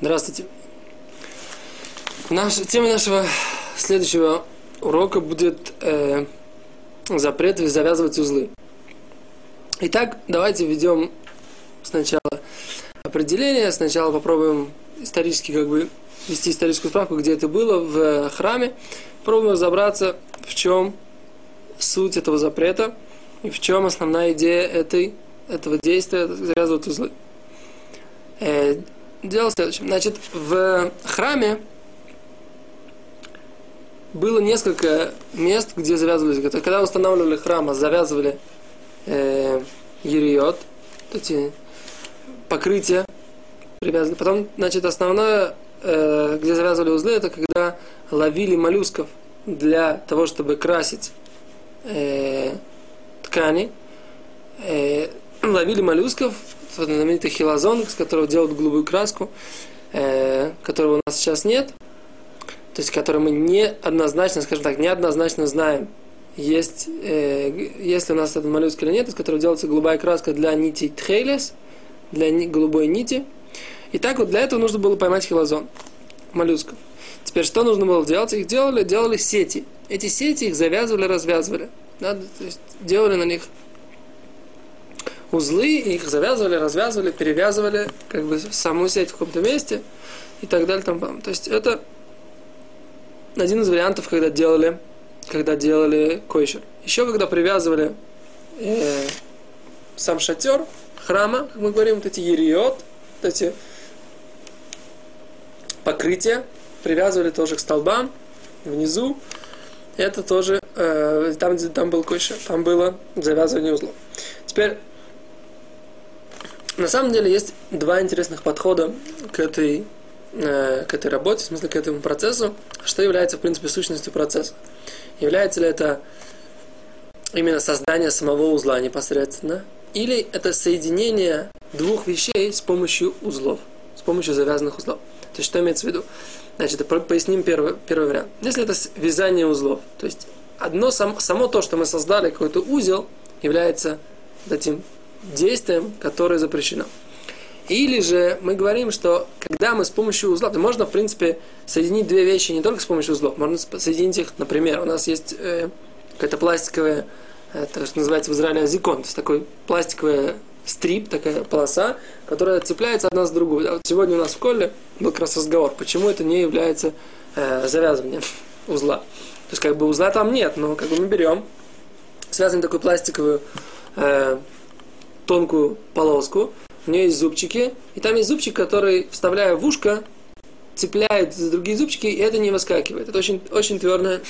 Здравствуйте. Наша, тема нашего следующего урока будет э, запрет завязывать узлы. Итак, давайте введем сначала определение, сначала попробуем исторически как бы вести историческую справку, где это было в храме, пробуем разобраться, в чем суть этого запрета и в чем основная идея этой, этого действия завязывать узлы. Э, дело следующее. Значит, в храме было несколько мест, где завязывались. Когда устанавливали храм, завязывали э, ериот, эти покрытия привязаны. Потом, значит, основное, э, где завязывали узлы, это когда ловили моллюсков для того, чтобы красить э, ткани. Э, ловили моллюсков, знаменитый хилозон, с которого делают голубую краску, э, которого у нас сейчас нет, то есть который мы не однозначно, скажем так, неоднозначно знаем, есть, э, есть ли у нас этот моллюск или нет, из которого делается голубая краска для нити тхейлес, для ни, голубой нити. И так вот для этого нужно было поймать хилозон, моллюсков. Теперь что нужно было делать? Их делали, делали сети. Эти сети их завязывали, развязывали. Да? То есть делали на них узлы, их завязывали, развязывали, перевязывали, как бы саму сеть в каком-то месте и так далее. Там, то есть это один из вариантов, когда делали, когда делали койшер. Еще когда привязывали э, сам шатер храма, как мы говорим, вот эти ериот, вот эти покрытия, привязывали тоже к столбам внизу. Это тоже э, там, где там был койшер, там было завязывание узлов. Теперь на самом деле есть два интересных подхода к этой, э, к этой работе, в смысле к этому процессу. Что является, в принципе, сущностью процесса? Является ли это именно создание самого узла непосредственно? Или это соединение двух вещей с помощью узлов, с помощью завязанных узлов? То есть, что имеется в виду? Значит, поясним первый, первый вариант. Если это вязание узлов, то есть одно сам, само то, что мы создали какой-то узел, является этим действием, которое запрещено. Или же мы говорим, что когда мы с помощью узлов, то можно, в принципе, соединить две вещи не только с помощью узлов, можно соединить их, например, у нас есть э, какая-то пластиковая, э, то, что называется в Израиле азикон, то есть такой пластиковый стрип, такая полоса, которая цепляется одна с другой. А вот сегодня у нас в коле был как раз разговор, почему это не является э, завязыванием узла. То есть как бы узла там нет, но как бы мы берем, связываем такую пластиковую э, тонкую полоску, у нее есть зубчики, и там есть зубчик, который, вставляя в ушко, цепляет за другие зубчики, и это не выскакивает. Это очень, очень твердое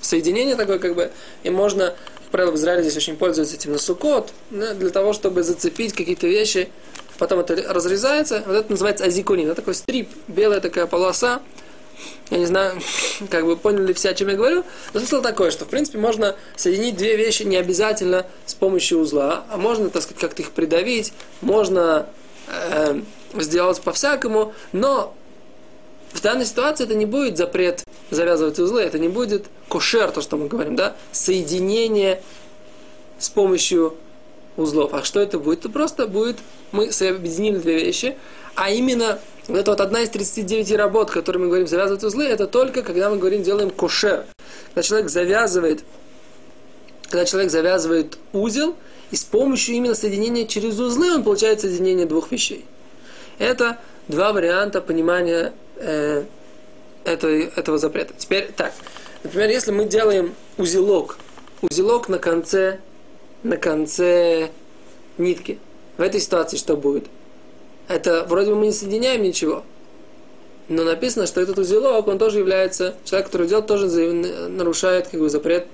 соединение такое, как бы, и можно, как правило, в Израиле здесь очень пользуются этим на сукот, да, для того, чтобы зацепить какие-то вещи, потом это разрезается, вот это называется азикунин, это такой стрип, белая такая полоса, я не знаю, как бы поняли все, о чем я говорю. Но смысл такой, что в принципе можно соединить две вещи не обязательно с помощью узла, а можно, так сказать, как-то их придавить, можно э, сделать по-всякому, но в данной ситуации это не будет запрет завязывать узлы, это не будет кошер, то, что мы говорим, да, соединение с помощью узлов. А что это будет? Это просто будет, мы объединили две вещи, а именно вот это вот одна из 39 работ, которые мы говорим, завязывать узлы, это только когда мы говорим, делаем кошер. Когда человек завязывает, когда человек завязывает узел, и с помощью именно соединения через узлы он получает соединение двух вещей. Это два варианта понимания э, этой, этого запрета. Теперь так. Например, если мы делаем узелок, узелок на конце, на конце нитки, в этой ситуации что будет? Это вроде бы мы не соединяем ничего. Но написано, что этот узелок, он тоже является, человек, который делает, тоже нарушает как бы, запрет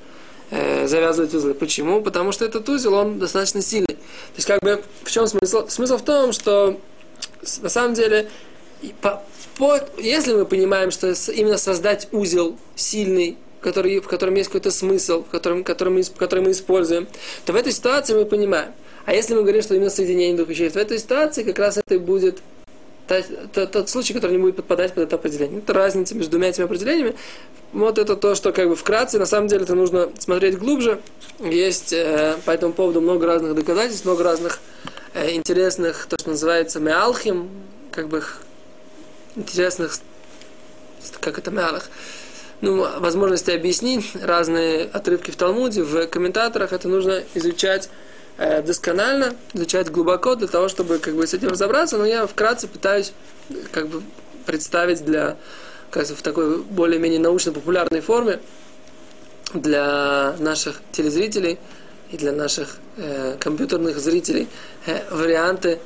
э, завязывать узлы. Почему? Потому что этот узел, он достаточно сильный. То есть, как бы, в чем смысл? Смысл в том, что на самом деле, по, по, если мы понимаем, что именно создать узел сильный, который, в котором есть какой-то смысл, в котором, который, мы, который мы используем, то в этой ситуации мы понимаем, а если мы говорим, что именно соединение двух веществ, в этой ситуации как раз это и будет тот, тот случай, который не будет подпадать под это определение. Это разница между двумя этими определениями. Вот это то, что как бы вкратце, на самом деле это нужно смотреть глубже. Есть э, по этому поводу много разных доказательств, много разных э, интересных, то, что называется меалхим, как бы интересных, как это мялых, ну, возможности объяснить разные отрывки в Талмуде, в комментаторах это нужно изучать досконально, изучать глубоко для того, чтобы как бы с этим разобраться, но я вкратце пытаюсь как бы представить для как в такой более-менее научно-популярной форме для наших телезрителей и для наших э, компьютерных зрителей э, варианты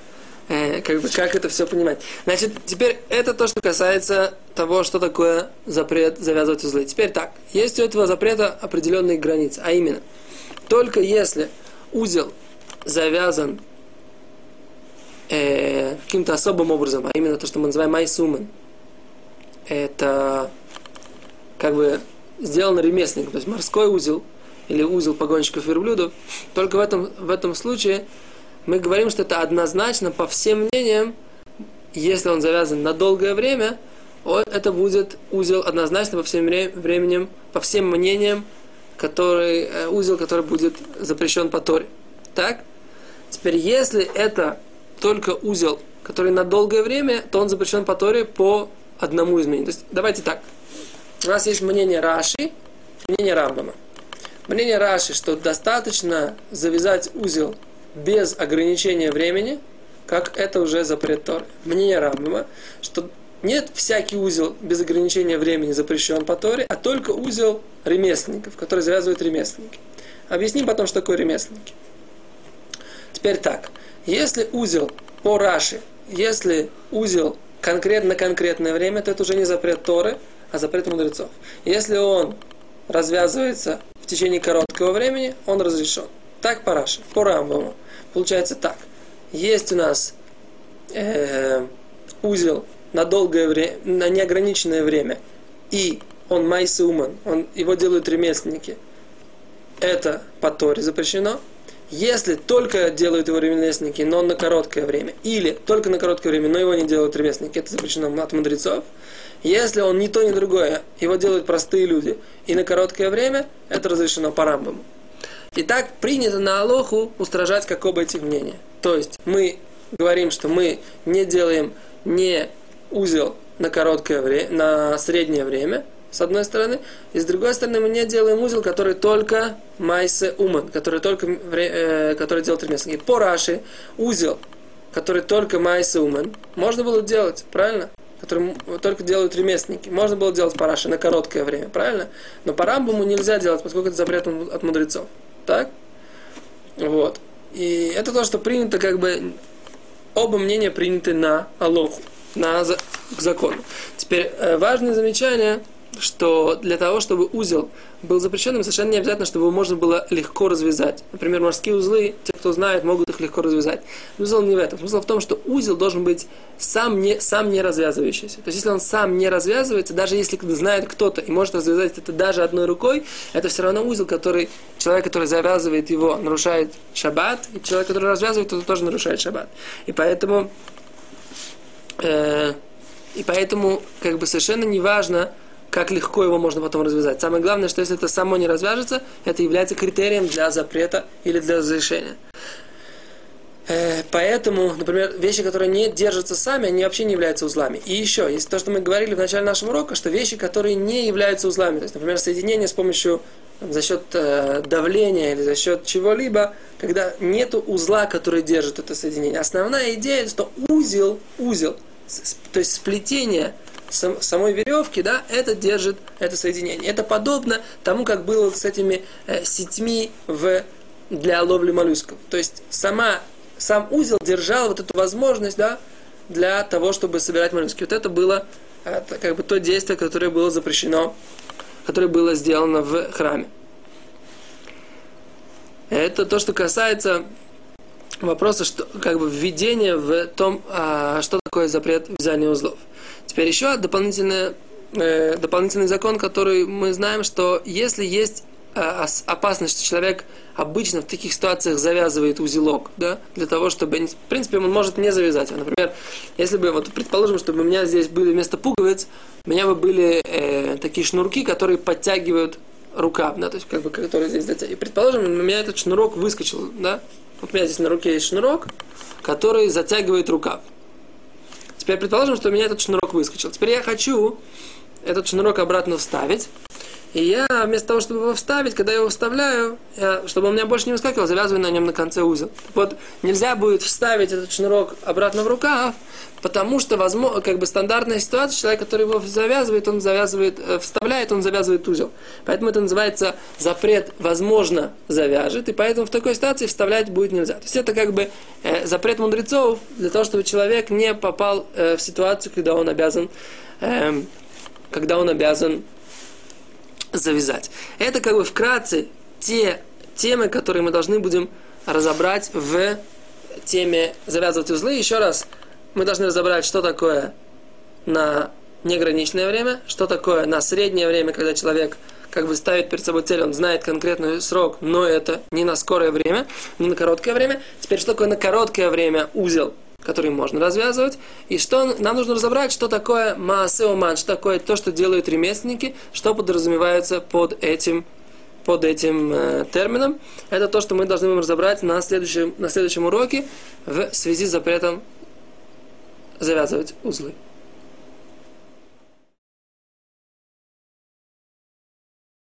Э, как бы как это все понимать. Значит, теперь это то, что касается того, что такое запрет завязывать узлы. Теперь так, есть у этого запрета определенные границы, а именно, только если узел завязан э, каким-то особым образом, а именно то, что мы называем майсумен, это как бы сделано ремесленником, то есть морской узел или узел погонщиков верблюдов, только в этом, в этом случае мы говорим, что это однозначно по всем мнениям, если он завязан на долгое время, это будет узел однозначно по всем временем, по всем мнениям, который, э, узел, который будет запрещен по Торе. Так? Теперь, если это только узел, который на долгое время, то он запрещен по Торе по одному изменению. То есть, давайте так. У нас есть мнение Раши, мнение Рамбама. Мнение Раши, что достаточно завязать узел без ограничения времени, как это уже запрет Торы. Мнение Рамбама, что нет всякий узел без ограничения времени запрещен по Торе, а только узел ремесленников, который завязывают ремесленники. Объясним потом, что такое ремесленники. Теперь так. Если узел по Раши, если узел конкретно конкретное время, то это уже не запрет Торы, а запрет мудрецов. Если он развязывается в течение короткого времени, он разрешен. Так по Раши, по Рамбаму. Получается так. Есть у нас э, узел на долгое время, на неограниченное время, и он майсуман, он, его делают ремесленники. Это по Торе запрещено. Если только делают его ремесленники, но на короткое время, или только на короткое время, но его не делают ремесленники, это запрещено от мудрецов. Если он ни то, ни другое, его делают простые люди, и на короткое время, это разрешено по рамбаму. И так принято на Алоху устражать как оба этих мнения. То есть мы говорим, что мы не делаем не узел на короткое время, на среднее время, с одной стороны, и с другой стороны мы не делаем узел, который только майсе уман, который только, э, который делает ремесленники. По Раши узел, который только майсе уман, можно было делать, правильно? который только делают ремесленники. Можно было делать параши на короткое время, правильно? Но по рамбаму нельзя делать, поскольку это запрет от мудрецов. Так? Вот. И это то, что принято, как бы, оба мнения приняты на Алоху, на к закону. Теперь э, важное замечание – что для того, чтобы узел был запрещенным, совершенно не обязательно, чтобы его можно было легко развязать. Например, морские узлы, те, кто знает, могут их легко развязать. Смысл не в этом. Смысл в том, что узел должен быть сам не, сам не развязывающийся. То есть, если он сам не развязывается, даже если знает кто-то и может развязать это даже одной рукой, это все равно узел, который человек, который завязывает его, нарушает шаббат, и человек, который развязывает, это тоже нарушает шаббат. И поэтому, э, и поэтому как бы совершенно не важно, как легко его можно потом развязать. Самое главное, что если это само не развяжется, это является критерием для запрета или для разрешения. Э, поэтому, например, вещи, которые не держатся сами, они вообще не являются узлами. И еще, есть то, что мы говорили в начале нашего урока, что вещи, которые не являются узлами, то есть, например, соединение с помощью за счет э, давления или за счет чего-либо, когда нет узла, который держит это соединение. Основная идея, что узел, узел, то есть сплетение сам, самой веревки, да, это держит это соединение. Это подобно тому, как было с этими э, сетьми в, для ловли моллюсков. То есть сама, сам узел держал вот эту возможность, да, для того, чтобы собирать моллюски. Вот это было это, как бы то действие, которое было запрещено, которое было сделано в храме. Это то, что касается вопроса, что, как бы введения в том, а, что такое запрет вязания узлов. Теперь еще дополнительный, э, дополнительный закон, который мы знаем, что если есть э, опасность, что человек обычно в таких ситуациях завязывает узелок, да, для того, чтобы, в принципе, он может не завязать. Например, если бы, вот предположим, чтобы у меня здесь были вместо пуговиц, у меня бы были э, такие шнурки, которые подтягивают рукав, да, то есть как бы, который здесь затягивает. И предположим, у меня этот шнурок выскочил, да, вот у меня здесь на руке есть шнурок, который затягивает рукав. Теперь предположим, что у меня этот шнурок выскочил. Теперь я хочу этот шнурок обратно вставить. И я вместо того, чтобы его вставить, когда я его вставляю, я, чтобы он меня больше не выскакивал, завязываю на нем на конце узел. Вот нельзя будет вставить этот шнурок обратно в рукав, потому что возможно, как бы стандартная ситуация, человек, который его завязывает, он завязывает, э, вставляет, он завязывает узел. Поэтому это называется запрет, возможно, завяжет, и поэтому в такой ситуации вставлять будет нельзя. То есть это как бы э, запрет мудрецов для того, чтобы человек не попал э, в ситуацию, когда он обязан, э, когда он обязан завязать. Это как бы вкратце те темы, которые мы должны будем разобрать в теме завязывать узлы. Еще раз, мы должны разобрать, что такое на неограниченное время, что такое на среднее время, когда человек как бы ставит перед собой цель, он знает конкретный срок, но это не на скорое время, не на короткое время. Теперь, что такое на короткое время узел, который можно развязывать, и что нам нужно разобрать, что такое маасеоман, что такое то, что делают ремесленники, что подразумевается под этим под этим э, термином. Это то, что мы должны будем разобрать на следующем, на следующем уроке в связи с запретом завязывать узлы.